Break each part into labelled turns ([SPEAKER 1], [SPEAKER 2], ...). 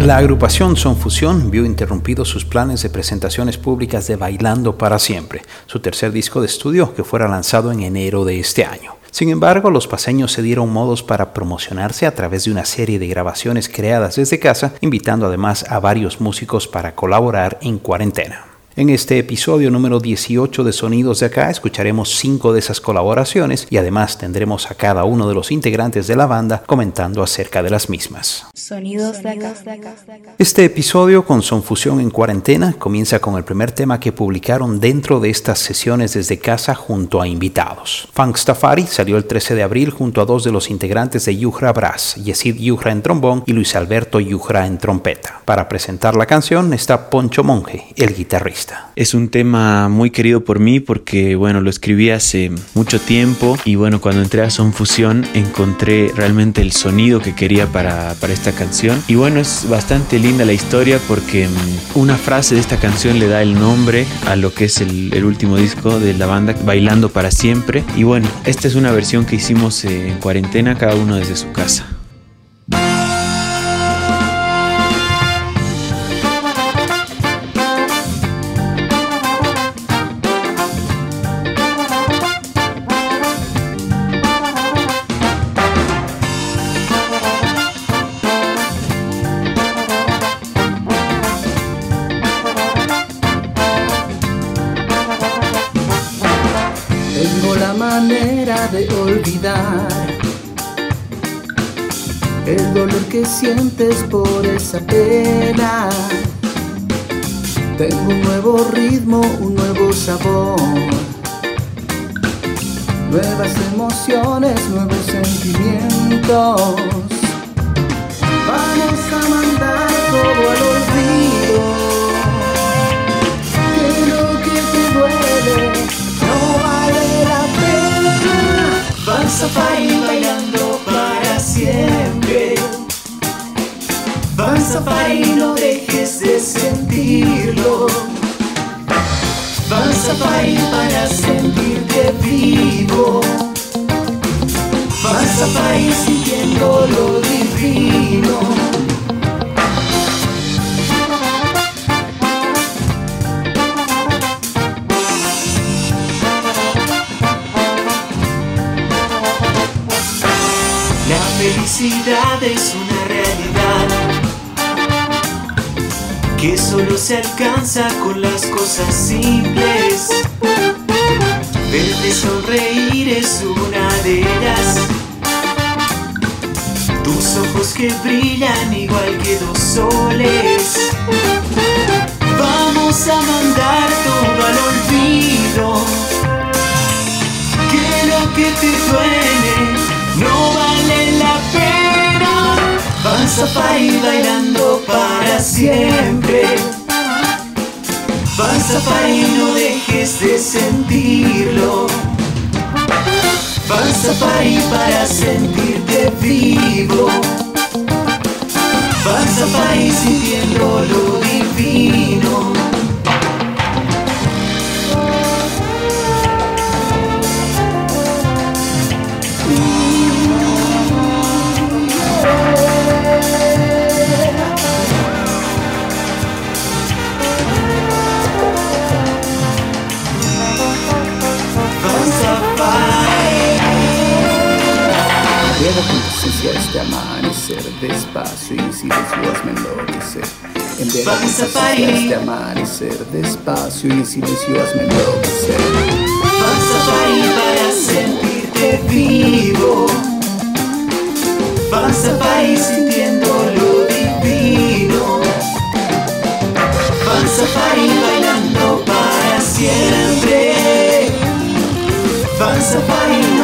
[SPEAKER 1] La agrupación Son Fusión vio interrumpidos sus planes de presentaciones públicas de Bailando para Siempre, su tercer disco de estudio que fuera lanzado en enero de este año. Sin embargo, los paseños se dieron modos para promocionarse a través de una serie de grabaciones creadas desde casa, invitando además a varios músicos para colaborar en cuarentena. En este episodio número 18 de Sonidos de Acá escucharemos cinco de esas colaboraciones y además tendremos a cada uno de los integrantes de la banda comentando acerca de las mismas.
[SPEAKER 2] Sonidos de Acá.
[SPEAKER 1] Este episodio con Sonfusión en cuarentena comienza con el primer tema que publicaron dentro de estas sesiones desde casa junto a invitados. Funk Stafari salió el 13 de abril junto a dos de los integrantes de Yujra Brass, Yesid Yujra en trombón y Luis Alberto Yujra en trompeta. Para presentar la canción está Poncho Monge, el guitarrista.
[SPEAKER 3] Es un tema muy querido por mí porque, bueno, lo escribí hace mucho tiempo y, bueno, cuando entré a Son Fusión encontré realmente el sonido que quería para, para esta canción. Y, bueno, es bastante linda la historia porque mm, una frase de esta canción le da el nombre a lo que es el, el último disco de la banda, Bailando para Siempre. Y, bueno, esta es una versión que hicimos en cuarentena, cada uno desde su casa.
[SPEAKER 4] Por esa pena. Tengo un nuevo ritmo, un nuevo sabor, nuevas emociones, nuevos sentimientos. Vamos a mandar todo al olvido. Que lo que te duele no vale la pena. Vas a ir Y no dejes de sentirlo. Vas a ir para sentirte vivo. Vas a ir sintiendo lo divino. La felicidad es una realidad que solo se alcanza con las cosas simples. Verte sonreír es una de ellas. Tus ojos que brillan igual que dos soles. Vamos a mandar todo al olvido. Que lo que te duele no pena. Vas a bailando para siempre. Vas a no dejes de sentirlo. Vas a para sentirte vivo. Presencia este amanecer despacio y silencio hazme enloquecer. Enviaré con presencia este amanecer despacio y silencio hazme enloquecer. Vas a ir para sentirte vivo. Vas a ir sintiendo lo divino. Vas a ir bailando para siempre. Vas a ir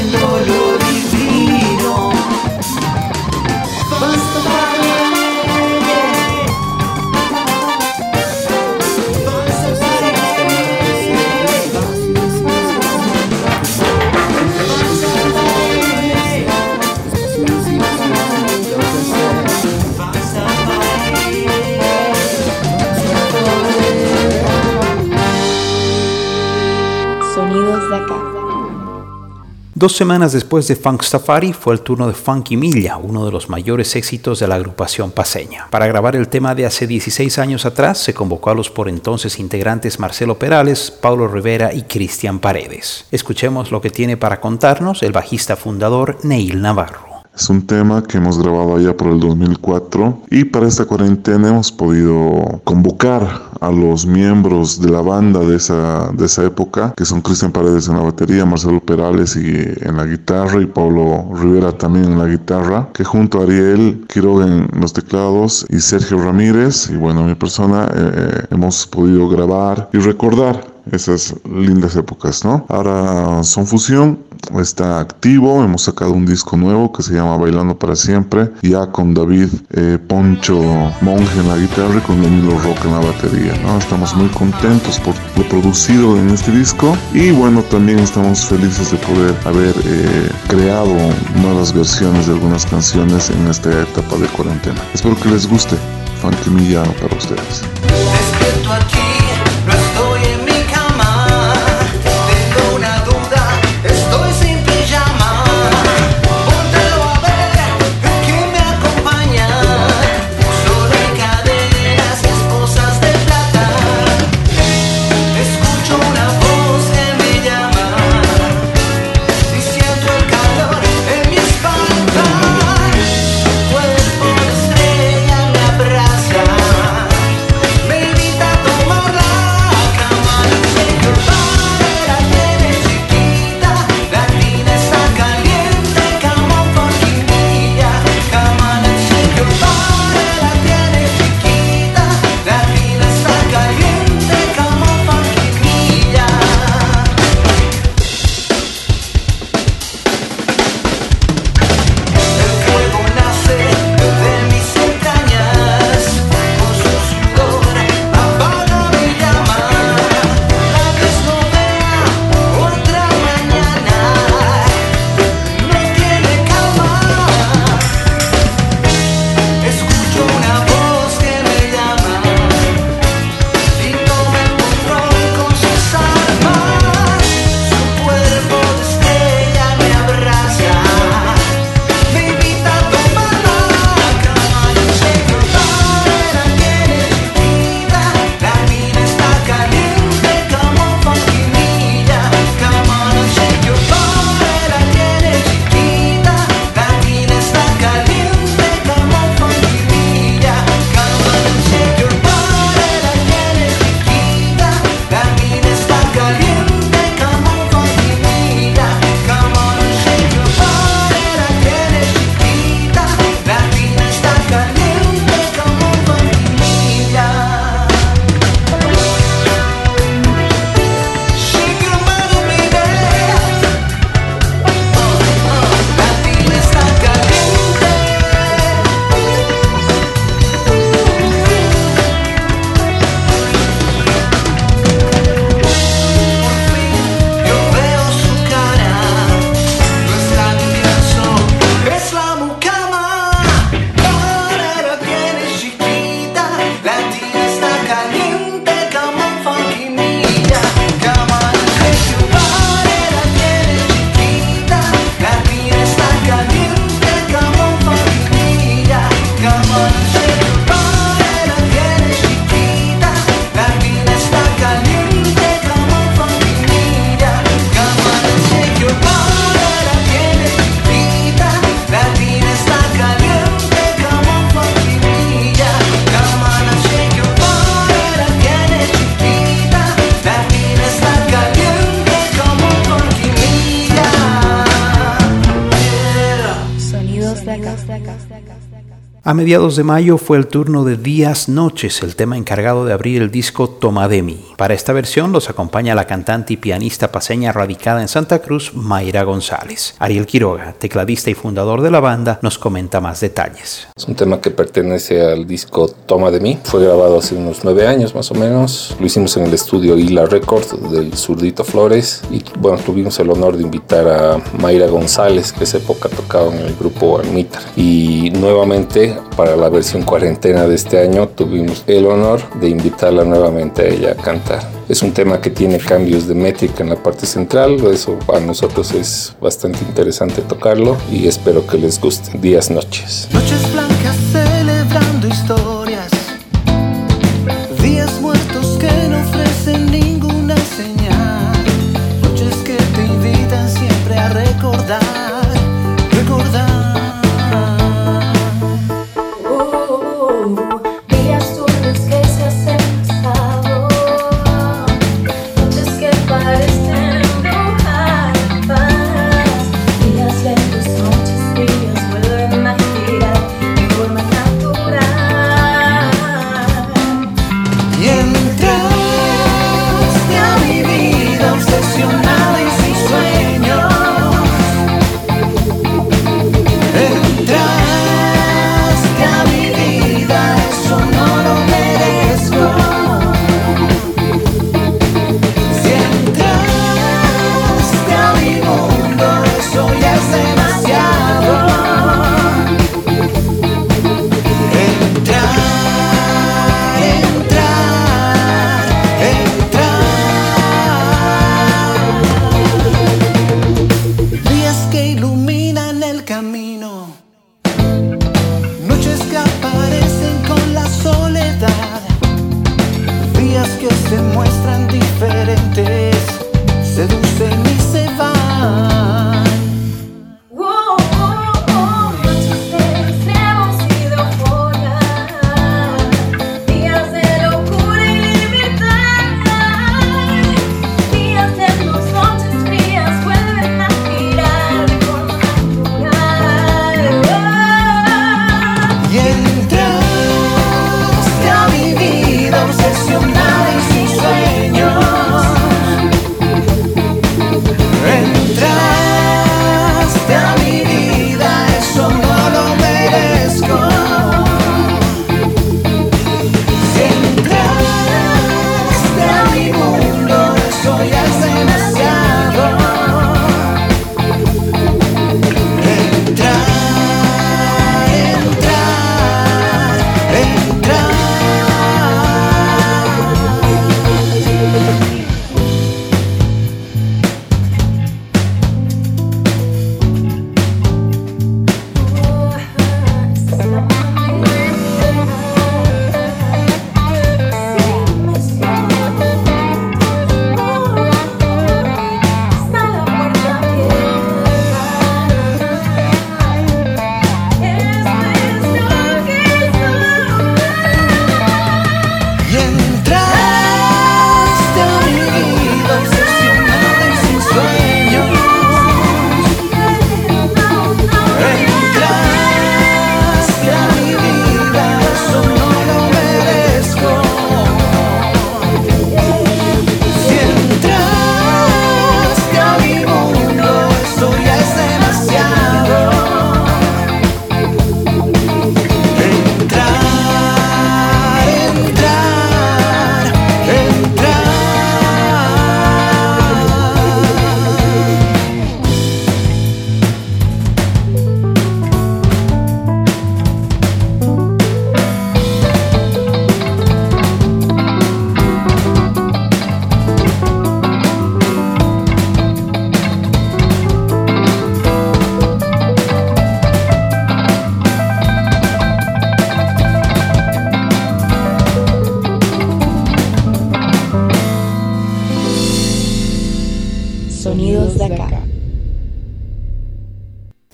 [SPEAKER 4] viviendo
[SPEAKER 1] Dos semanas después de Funk Safari fue el turno de Funky Milla, uno de los mayores éxitos de la agrupación paseña. Para grabar el tema de hace 16 años atrás se convocó a los por entonces integrantes Marcelo Perales, Paulo Rivera y Cristian Paredes. Escuchemos lo que tiene para contarnos el bajista fundador Neil Navarro.
[SPEAKER 5] Es un tema que hemos grabado allá por el 2004 y para esta cuarentena hemos podido convocar a los miembros de la banda de esa, de esa época, que son Cristian Paredes en la batería, Marcelo Perales y, en la guitarra y Pablo Rivera también en la guitarra, que junto a Ariel Quiroga en los teclados y Sergio Ramírez y bueno, mi persona eh, eh, hemos podido grabar y recordar esas lindas épocas, ¿no? Ahora Son Fusión está activo, hemos sacado un disco nuevo que se llama Bailando para Siempre, ya con David eh, Poncho Monge en la guitarra y con Danilo Rock en la batería, ¿no? Estamos muy contentos por lo producido en este disco y bueno, también estamos felices de poder haber eh, creado nuevas versiones de algunas canciones en esta etapa de cuarentena. Espero que les guste. Funky Millano para ustedes.
[SPEAKER 1] Mediados de mayo fue el turno de Días Noches, el tema encargado de abrir el disco Toma de mí. Para esta versión los acompaña la cantante y pianista paseña radicada en Santa Cruz, Mayra González. Ariel Quiroga, tecladista y fundador de la banda, nos comenta más detalles.
[SPEAKER 6] Es un tema que pertenece al disco Toma de mí. Fue grabado hace unos nueve años más o menos. Lo hicimos en el estudio Isla Records del Zurdito Flores y bueno, tuvimos el honor de invitar a Mayra González, que esa época tocaba en el grupo Almitar. Y nuevamente para la versión cuarentena de este año tuvimos el honor de invitarla nuevamente a ella a cantar. Es un tema que tiene cambios de métrica en la parte central, eso para nosotros es bastante interesante tocarlo y espero que les guste. Días, noches.
[SPEAKER 5] Noches blancas celebrando historias,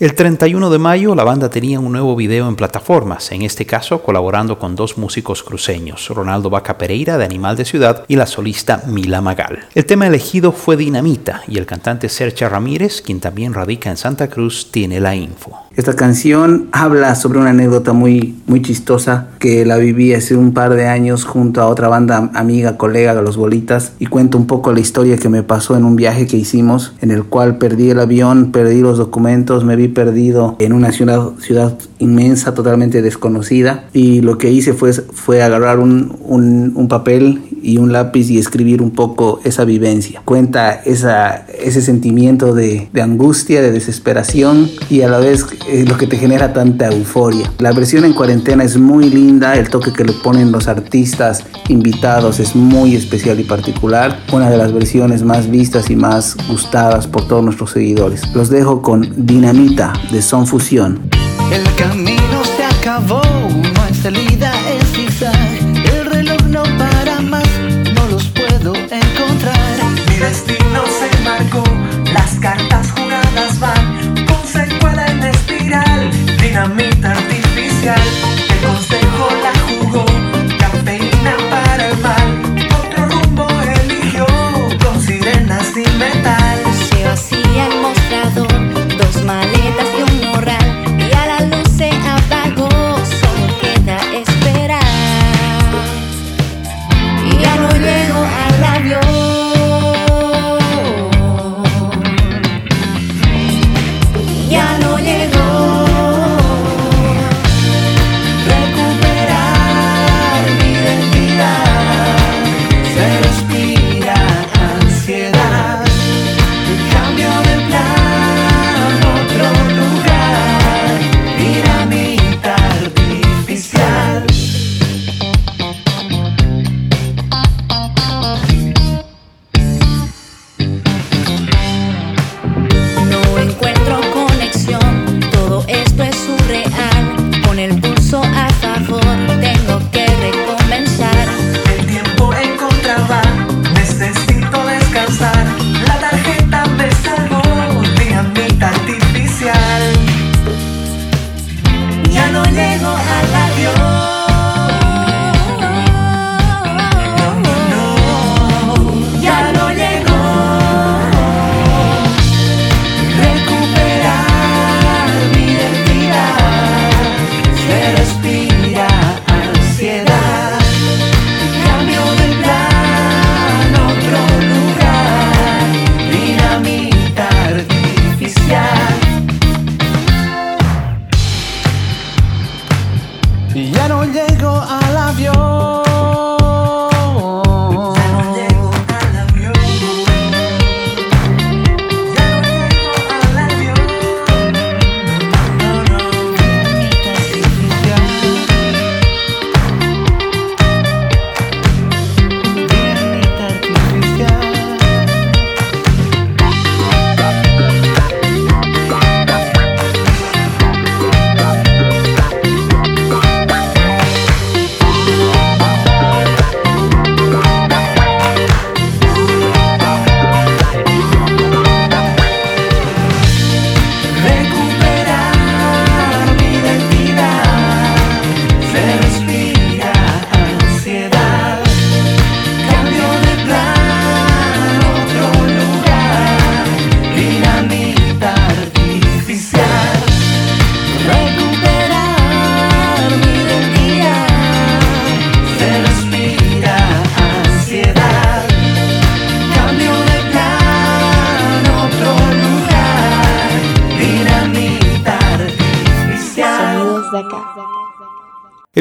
[SPEAKER 1] El 31 de mayo la banda tenía un nuevo video en plataformas, en este caso colaborando con dos músicos cruceños, Ronaldo Vaca Pereira de Animal de Ciudad y la solista Mila Magal. El tema elegido fue Dinamita y el cantante Sercha Ramírez, quien también radica en Santa Cruz, tiene la info.
[SPEAKER 7] Esta canción habla sobre una anécdota muy, muy chistosa que la viví hace un par de años junto a otra banda amiga, colega de Los Bolitas y cuento un poco la historia que me pasó en un viaje que hicimos en el cual perdí el avión, perdí los documentos, me vi perdido en una ciudad, ciudad inmensa, totalmente desconocida y lo que hice fue, fue agarrar un, un, un papel y un lápiz y escribir un poco esa vivencia. Cuenta esa, ese sentimiento de, de angustia, de desesperación y a la vez eh, lo que te genera tanta euforia. La versión en cuarentena es muy linda, el toque que le ponen los artistas invitados es muy especial y particular, una de las versiones más vistas y más gustadas por todos nuestros seguidores. Los dejo con Dinamita de Son Fusión.
[SPEAKER 5] El camino se acabó,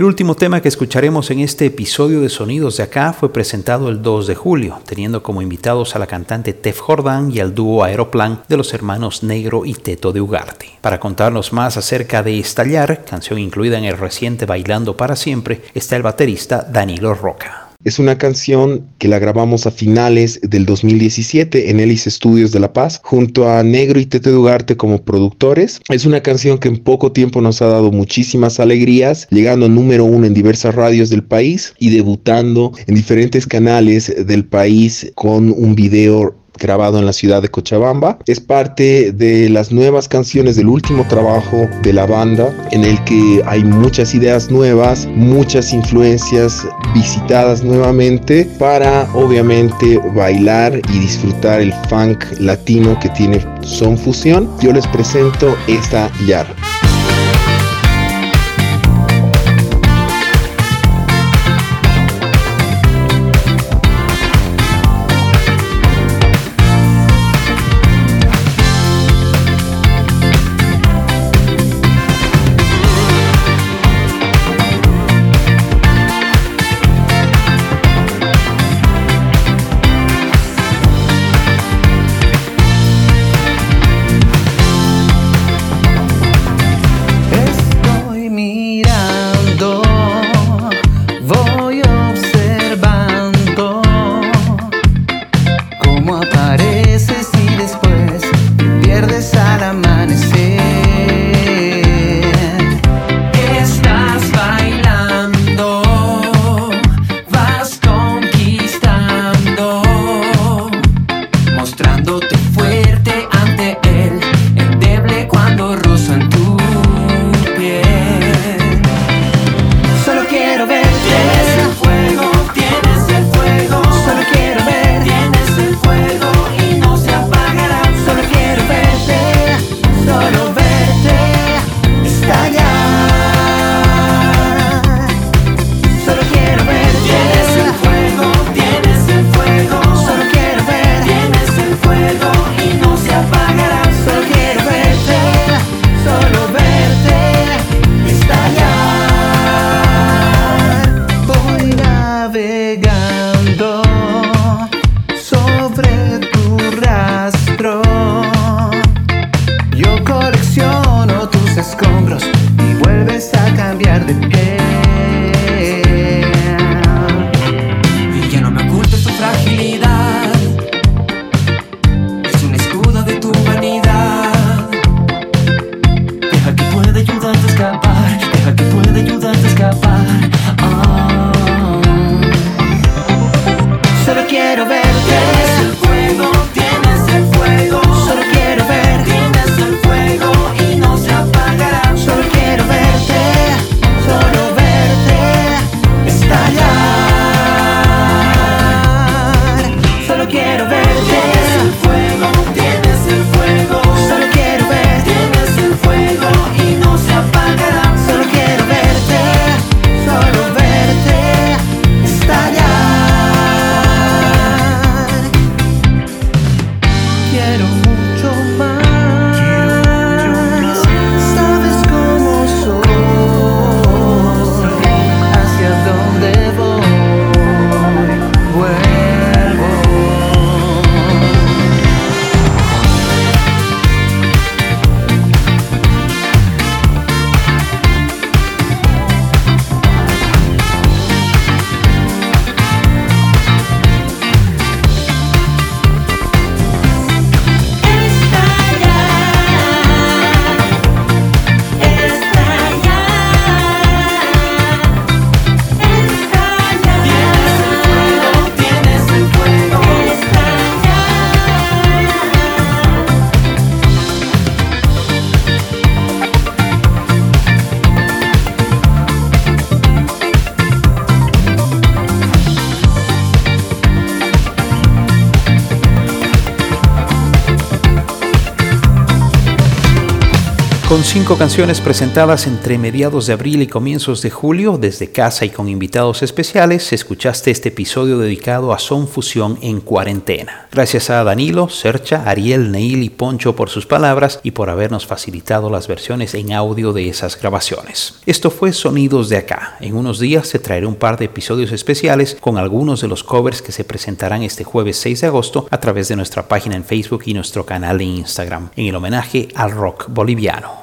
[SPEAKER 5] El
[SPEAKER 1] último tema que escucharemos en este episodio de Sonidos de Acá fue presentado el 2 de julio, teniendo como invitados a la cantante Tef Jordán y al dúo Aeroplan de los hermanos Negro y Teto de Ugarte. Para contarnos más acerca de Estallar, canción incluida en el reciente Bailando para Siempre, está el baterista Danilo Roca.
[SPEAKER 8] Es una canción que la grabamos a finales del 2017 en Elis Studios de La Paz, junto a Negro y Tete Dugarte como productores. Es una canción que en poco tiempo nos ha dado muchísimas alegrías, llegando número uno en diversas radios del país y debutando en diferentes canales del país con un video grabado en la ciudad de Cochabamba. Es parte de las nuevas canciones del último trabajo de la banda en el que hay muchas ideas nuevas, muchas influencias visitadas nuevamente para obviamente bailar y disfrutar el funk latino que tiene Son Fusión. Yo les presento esta Yar. hombros.
[SPEAKER 1] Con cinco canciones presentadas entre mediados de abril y comienzos de julio, desde casa y con invitados especiales, escuchaste este episodio dedicado a Son Fusión en cuarentena. Gracias a Danilo, Sercha, Ariel, Neil y Poncho por sus palabras y por habernos facilitado las versiones en audio de esas grabaciones. Esto fue Sonidos de acá. En unos días se traeré un par de episodios especiales con algunos de los covers que se presentarán este jueves 6 de agosto a través de nuestra página en Facebook y nuestro canal en Instagram, en el homenaje al rock boliviano.